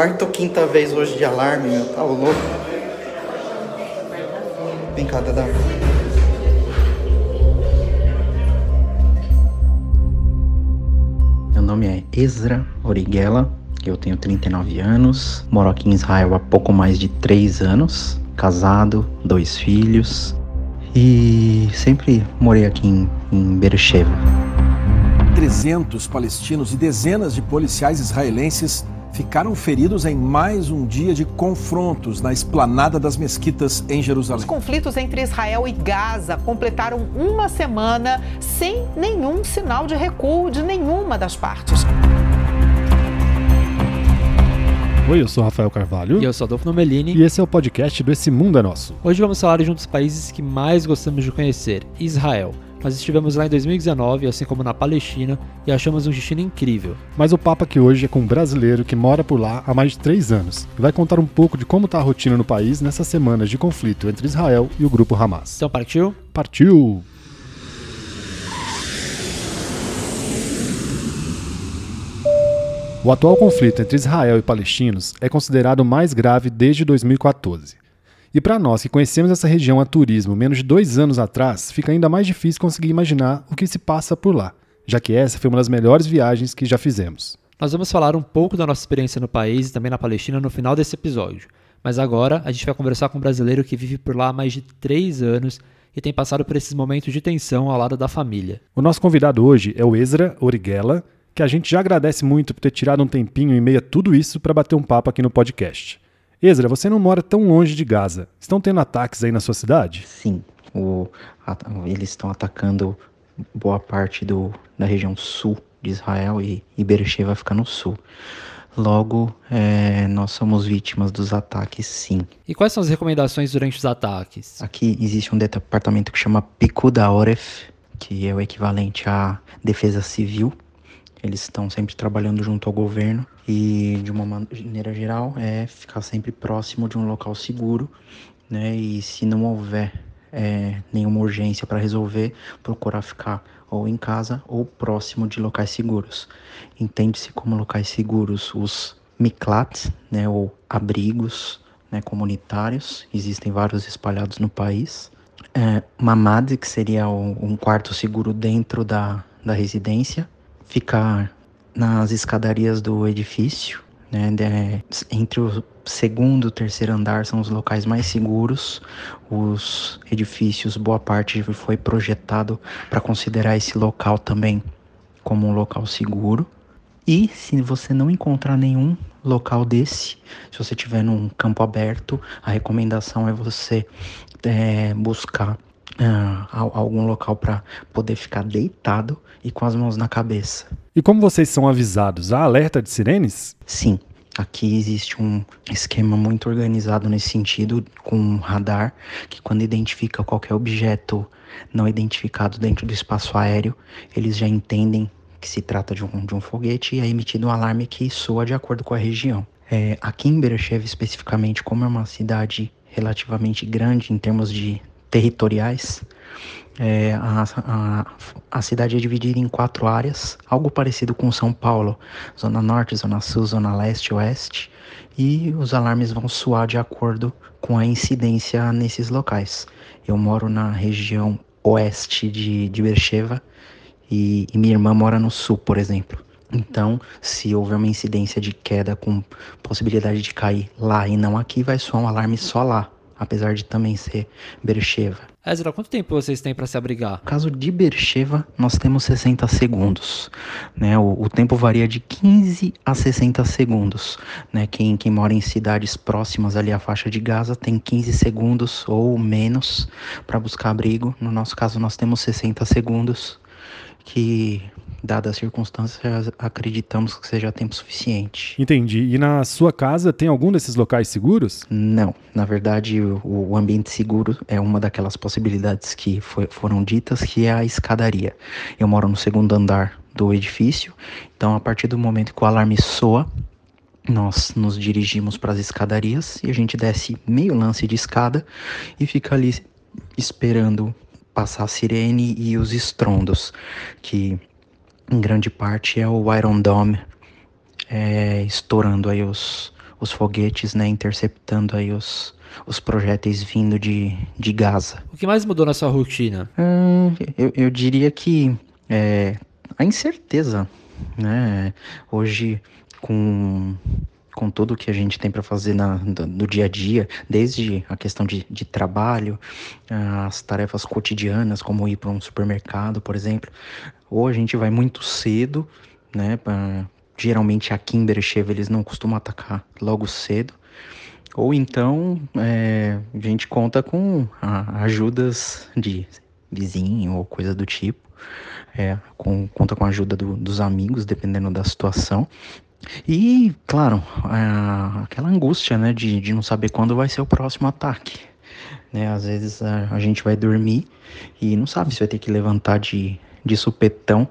quarta ou quinta vez hoje de alarme, meu. Tá louco. Vem cá, Dadá. Meu nome é Ezra Origuela, eu tenho 39 anos, moro aqui em Israel há pouco mais de 3 anos, casado, dois filhos e sempre morei aqui em, em Beersheba. 300 palestinos e dezenas de policiais israelenses ficaram feridos em mais um dia de confrontos na esplanada das mesquitas em Jerusalém. Os conflitos entre Israel e Gaza completaram uma semana sem nenhum sinal de recuo de nenhuma das partes. Oi, eu sou Rafael Carvalho. E eu sou Adolfo Nomelini. E esse é o podcast do Esse Mundo é Nosso. Hoje vamos falar de um dos países que mais gostamos de conhecer, Israel. Nós estivemos lá em 2019, assim como na Palestina, e achamos um destino incrível. Mas o papo aqui hoje é com um brasileiro que mora por lá há mais de três anos e vai contar um pouco de como está a rotina no país nessas semanas de conflito entre Israel e o grupo Hamas. Então partiu? Partiu! O atual conflito entre Israel e palestinos é considerado o mais grave desde 2014. E para nós que conhecemos essa região a turismo menos de dois anos atrás, fica ainda mais difícil conseguir imaginar o que se passa por lá, já que essa foi uma das melhores viagens que já fizemos. Nós vamos falar um pouco da nossa experiência no país e também na Palestina no final desse episódio. Mas agora a gente vai conversar com um brasileiro que vive por lá há mais de três anos e tem passado por esses momentos de tensão ao lado da família. O nosso convidado hoje é o Ezra Origuela, que a gente já agradece muito por ter tirado um tempinho em meio a tudo isso para bater um papo aqui no podcast. Ezra, você não mora tão longe de Gaza. Estão tendo ataques aí na sua cidade? Sim, o, a, eles estão atacando boa parte do, da região sul de Israel e, e Beersheba fica no sul. Logo, é, nós somos vítimas dos ataques, sim. E quais são as recomendações durante os ataques? Aqui existe um departamento que chama Pikuda Oref, que é o equivalente à defesa civil. Eles estão sempre trabalhando junto ao governo e de uma maneira geral é ficar sempre próximo de um local seguro, né? E se não houver é, nenhuma urgência para resolver, procurar ficar ou em casa ou próximo de locais seguros. Entende-se como locais seguros os miklats, né, ou abrigos né, comunitários, existem vários espalhados no país. É, mamad, que seria um quarto seguro dentro da, da residência. Ficar nas escadarias do edifício, né, de, entre o segundo e terceiro andar são os locais mais seguros. Os edifícios, boa parte foi projetado para considerar esse local também como um local seguro. E se você não encontrar nenhum local desse, se você estiver num campo aberto, a recomendação é você é, buscar uh, algum local para poder ficar deitado e com as mãos na cabeça. E como vocês são avisados? Há alerta de sirenes? Sim. Aqui existe um esquema muito organizado nesse sentido, com um radar que, quando identifica qualquer objeto não identificado dentro do espaço aéreo, eles já entendem que se trata de um, de um foguete e é emitido um alarme que soa de acordo com a região. É, aqui em Beersheba, especificamente, como é uma cidade relativamente grande em termos de territoriais. É, a, a, a, cidade é dividida em quatro áreas, algo parecido com São Paulo: Zona Norte, Zona Sul, Zona Leste Oeste. E os alarmes vão soar de acordo com a incidência nesses locais. Eu moro na região oeste de, de Beersheba e, e minha irmã mora no sul, por exemplo. Então, se houver uma incidência de queda com possibilidade de cair lá e não aqui, vai soar um alarme só lá apesar de também ser Bercheva. Ezra, quanto tempo vocês têm para se abrigar? No caso de Bercheva, nós temos 60 segundos. Né? O, o, tempo varia de 15 a 60 segundos. Né? Quem, quem mora em cidades próximas ali à faixa de Gaza tem 15 segundos ou menos para buscar abrigo. No nosso caso, nós temos 60 segundos, que dadas as circunstâncias, acreditamos que seja tempo suficiente. Entendi. E na sua casa tem algum desses locais seguros? Não. Na verdade, o, ambiente seguro é uma daquelas possibilidades que foi, foram ditas, que é a escadaria. Eu moro no segundo andar do edifício, então a partir do momento que o alarme soa, nós nos dirigimos para as escadarias e a gente desce meio lance de escada e fica ali esperando passar a sirene e os estrondos, que em grande parte é o Iron Dome é, estourando aí os, os foguetes, né, interceptando aí os, os projéteis vindo de, de Gaza. O que mais mudou na sua rotina? Hum, eu, eu diria que é, a incerteza, né? Hoje, com, com tudo que a gente tem para fazer na, no dia a dia, desde a questão de, de trabalho, as tarefas cotidianas, como ir para um supermercado, por exemplo, ou a gente vai muito cedo, né? Pra, geralmente aqui em Berecheva eles não costumam atacar logo cedo. Ou então é, a gente conta com a, ajudas de vizinho ou coisa do tipo. É, com, conta com a ajuda do, dos amigos, dependendo da situação. E, claro, a, aquela angústia né, de, de não saber quando vai ser o próximo ataque. Né? Às vezes a, a gente vai dormir e não sabe se vai ter que levantar de, de supetão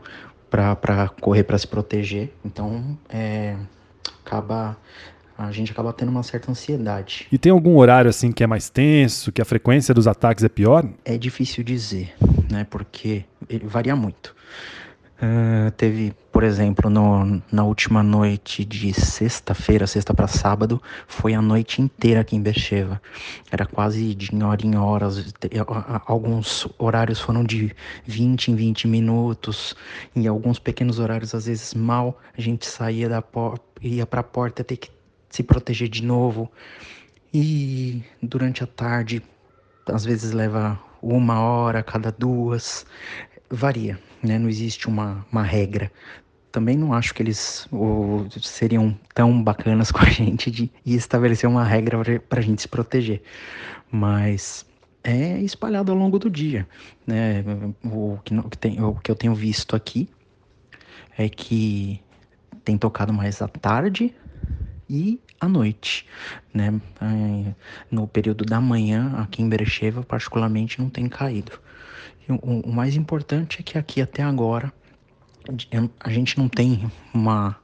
para correr para se proteger. Então, é, acaba a gente acaba tendo uma certa ansiedade. E tem algum horário assim que é mais tenso, que a frequência dos ataques é pior? É difícil dizer, né? Porque varia muito. Uh, teve, por exemplo, no, na última noite de sexta-feira, sexta para sábado, foi a noite inteira aqui em Bercheva. Era quase de hora em horas. Alguns horários foram de 20 em 20 minutos. Em alguns pequenos horários, às vezes mal, a gente saía da porta, ia para a porta ter que se proteger de novo. E durante a tarde, às vezes leva uma hora, cada duas varia, né? Não existe uma, uma regra. Também não acho que eles seriam tão bacanas com a gente de estabelecer uma regra para a gente se proteger. Mas é espalhado ao longo do dia. Né? O, que, o, que tem, o que eu tenho visto aqui é que tem tocado mais à tarde e à noite, né? No período da manhã, aqui em Berecheva, particularmente, não tem caído o, o mais importante é que aqui até agora a gente não tem uma,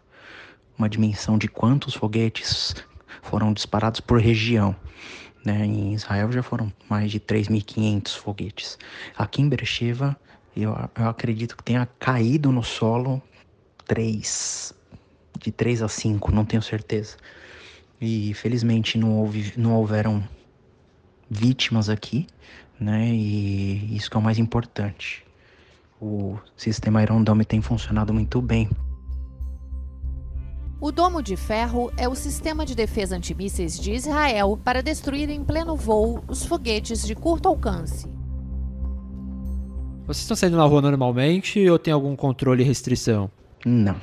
uma dimensão de quantos foguetes foram disparados por região. Né? Em Israel já foram mais de 3.500 foguetes. Aqui em Beersheba, eu, eu acredito que tenha caído no solo três, de 3 a 5, não tenho certeza. E felizmente não, houve, não houveram vítimas aqui, né? E isso que é o mais importante. O sistema Iron Dome tem funcionado muito bem. O Domo de Ferro é o sistema de defesa antimísseis de Israel para destruir em pleno voo os foguetes de curto alcance. Vocês estão saindo na rua normalmente ou tem algum controle e restrição? Não.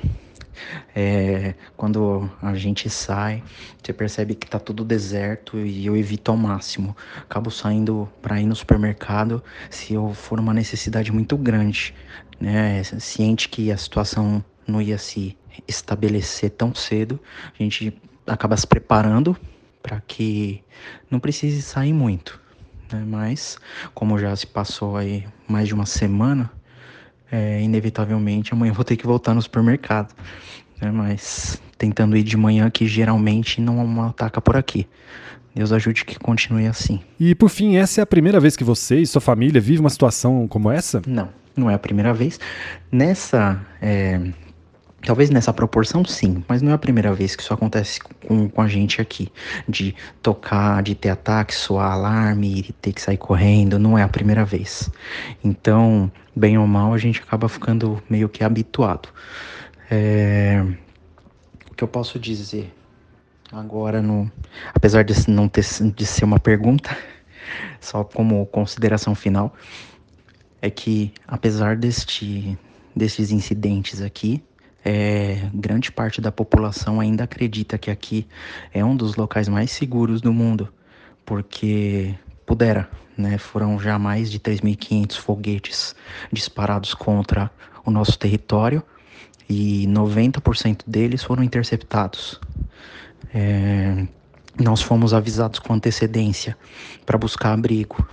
É, quando a gente sai, você percebe que tá tudo deserto e eu evito ao máximo. Acabo saindo para ir no supermercado se eu for uma necessidade muito grande, né? Ciente que a situação não ia se estabelecer tão cedo, a gente acaba se preparando para que não precise sair muito. Né? Mas, como já se passou aí mais de uma semana, é, inevitavelmente amanhã vou ter que voltar no supermercado. Né? Mas tentando ir de manhã, que geralmente não ataca por aqui. Deus ajude que continue assim. E por fim, essa é a primeira vez que você e sua família vivem uma situação como essa? Não, não é a primeira vez. Nessa. É, talvez nessa proporção sim, mas não é a primeira vez que isso acontece com, com a gente aqui. De tocar, de ter ataque, soar alarme, de ter que sair correndo, não é a primeira vez. Então, bem ou mal, a gente acaba ficando meio que habituado. É, o que eu posso dizer agora, no, apesar de não ter de ser uma pergunta, só como consideração final, é que apesar deste, destes incidentes aqui, é, grande parte da população ainda acredita que aqui é um dos locais mais seguros do mundo, porque pudera, né? Foram já mais de 3.500 foguetes disparados contra o nosso território e 90% deles foram interceptados. É, nós fomos avisados com antecedência para buscar abrigo.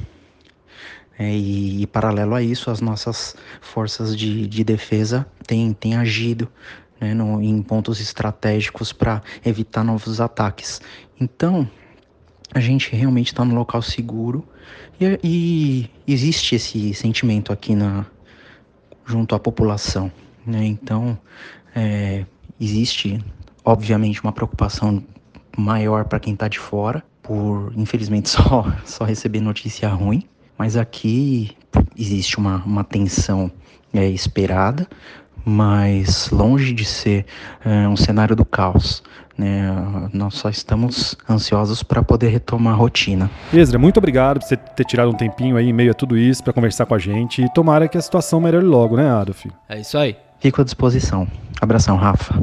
É, e, e, paralelo a isso, as nossas forças de, de defesa têm, têm agido né, no, em pontos estratégicos para evitar novos ataques. Então, a gente realmente está no local seguro e, e, existe esse sentimento aqui na, junto à população. Né? Então, é, existe, obviamente, uma preocupação maior para quem está de fora, por infelizmente só, só receber notícia ruim. Mas aqui existe uma, uma tensão é, esperada, mas longe de ser é, um cenário do caos. Né? Nós só estamos ansiosos para poder retomar a rotina. Ezra, muito obrigado por você ter tirado um tempinho aí em meio a tudo isso para conversar com a gente e tomara que a situação melhore logo, né, Adolf? É isso aí. Fico à disposição. Abração, Rafa.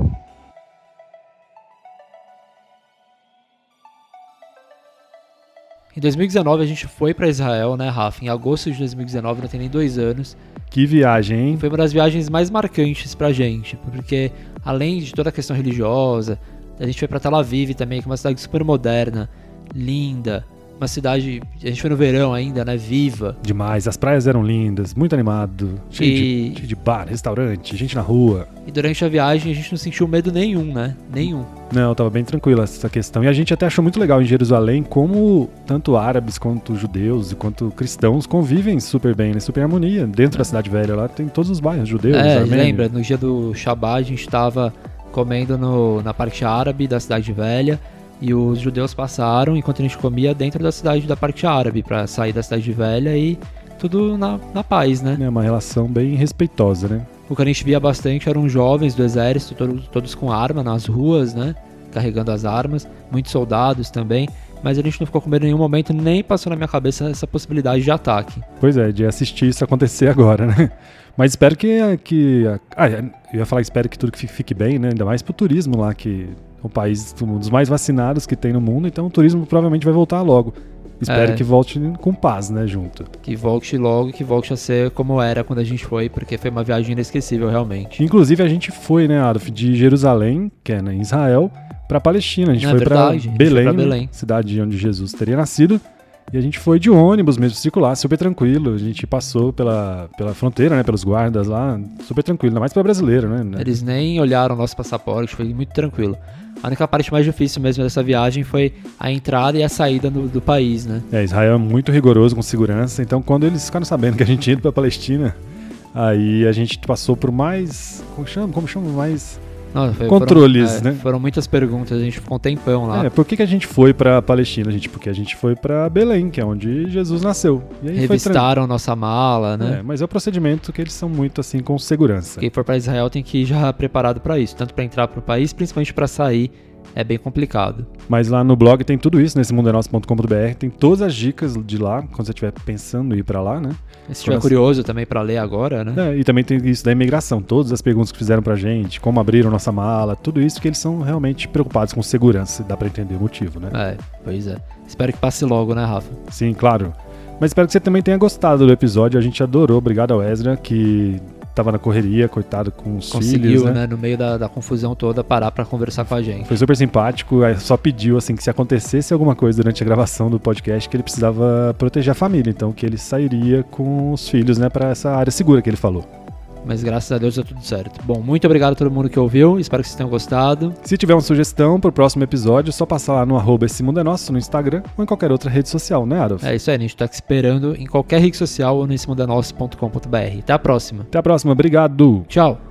Em 2019 a gente foi para Israel, né, Rafa? Em agosto de 2019, não tem nem dois anos. Que viagem, hein? Foi uma das viagens mais marcantes pra gente, porque além de toda a questão religiosa, a gente foi para Tel Aviv também, que é uma cidade super moderna, linda, uma cidade, a gente foi no verão ainda, né, viva. Demais, as praias eram lindas, muito animado, cheio, E- de, cheio de bar, restaurante, gente na rua. E durante a viagem a gente não sentiu medo nenhum, né? Nenhum. Não, tava bem tranquila essa questão. E a gente até achou muito legal em Jerusalém como tanto árabes quanto judeus e quanto cristãos convivem super bem, né? Super harmonia. Dentro da cidade velha lá tem todos os bairros judeus, é, armênios. lembra, no dia do Shabbat a gente tava comendo no, na parte árabe da cidade velha e os judeus passaram enquanto a gente comia dentro da cidade da parte árabe pra sair da cidade velha e tudo na, na paz, né? É uma relação bem respeitosa, né? O que a gente via bastante eram jovens do exército, todos, todos com arma nas ruas, né? Carregando as armas, muitos soldados também. Mas a gente não ficou com medo em nenhum momento, nem passou na minha cabeça essa possibilidade de ataque. Pois é, de assistir isso acontecer agora, né? Mas espero que. que ah, eu ia falar, espero que tudo que fique bem, né? Ainda mais pro turismo lá, que um país um dos mais vacinados que tem no mundo, então o turismo provavelmente vai voltar logo. Espero É. que volte com paz, né, junto. Que volte logo, que volte a ser como era quando a gente foi, porque foi uma viagem inesquecível realmente. Inclusive, a gente foi, né, Adolf, de Jerusalém, que é né, em Israel, pra Palestina. A gente É foi verdade, a pra gente foi Belém, pra Belém. cidade onde Jesus teria nascido. E a gente foi de ônibus mesmo, circular, super tranquilo. A gente passou pela, pela fronteira, né, pelos guardas lá, super tranquilo. Ainda mais pra brasileiro, né? Eles nem olharam o nosso passaporte, foi muito tranquilo. A única parte mais difícil mesmo dessa viagem foi a entrada e a saída do, do país, né? É, Israel é muito rigoroso com segurança, então quando eles ficaram sabendo que a gente ido pra Palestina, aí a gente passou por mais. Como chama? Como chama? Mais. Não, foi- Controles, foram, é, né? Foram muitas perguntas, a gente ficou um tempão lá. É, por que, que a gente foi pra Palestina, gente? Porque a gente foi pra Belém, que é onde Jesus nasceu. E Revistaram nossa mala, né? É, mas é o procedimento que eles são muito assim com segurança. Quem for pra Israel tem que ir já preparado pra isso, tanto pra entrar pro país, principalmente pra sair. É bem complicado. Mas lá no blog tem tudo isso, nesse mundenosso.com.br, tem todas as dicas de lá, quando você estiver pensando em ir pra lá, né? Se estiver Quando- curioso também pra ler agora, né? É, e também tem isso da imigração, todas as perguntas que fizeram pra gente, como abriram nossa mala, tudo isso que eles são realmente preocupados com segurança, dá pra entender o motivo, né? É, pois é. Espero que passe logo, né, Rafa? Sim, claro. Mas espero que você também tenha gostado do episódio, a gente adorou, obrigado ao Ezra, que tava na correria, coitado com os Conseguiu, filhos, né? né, no meio da, da confusão toda, parar pra conversar com a gente. Foi super simpático, aí só pediu assim que se acontecesse alguma coisa durante a gravação do podcast que ele precisava proteger a família, então que ele sairia com os filhos, né, para essa área segura que ele falou. Mas graças a Deus deu tudo certo. Bom, muito obrigado a todo mundo que ouviu. Espero que vocês tenham gostado. Se tiver uma sugestão pro próximo episódio, é só passar lá no arroba esse mundo é nosso no Instagram ou em qualquer outra rede social, né, Adolf? É isso aí, a gente tá te esperando em qualquer rede social ou no essemundanosso.com.br. Até a próxima. Até a próxima, obrigado! Tchau.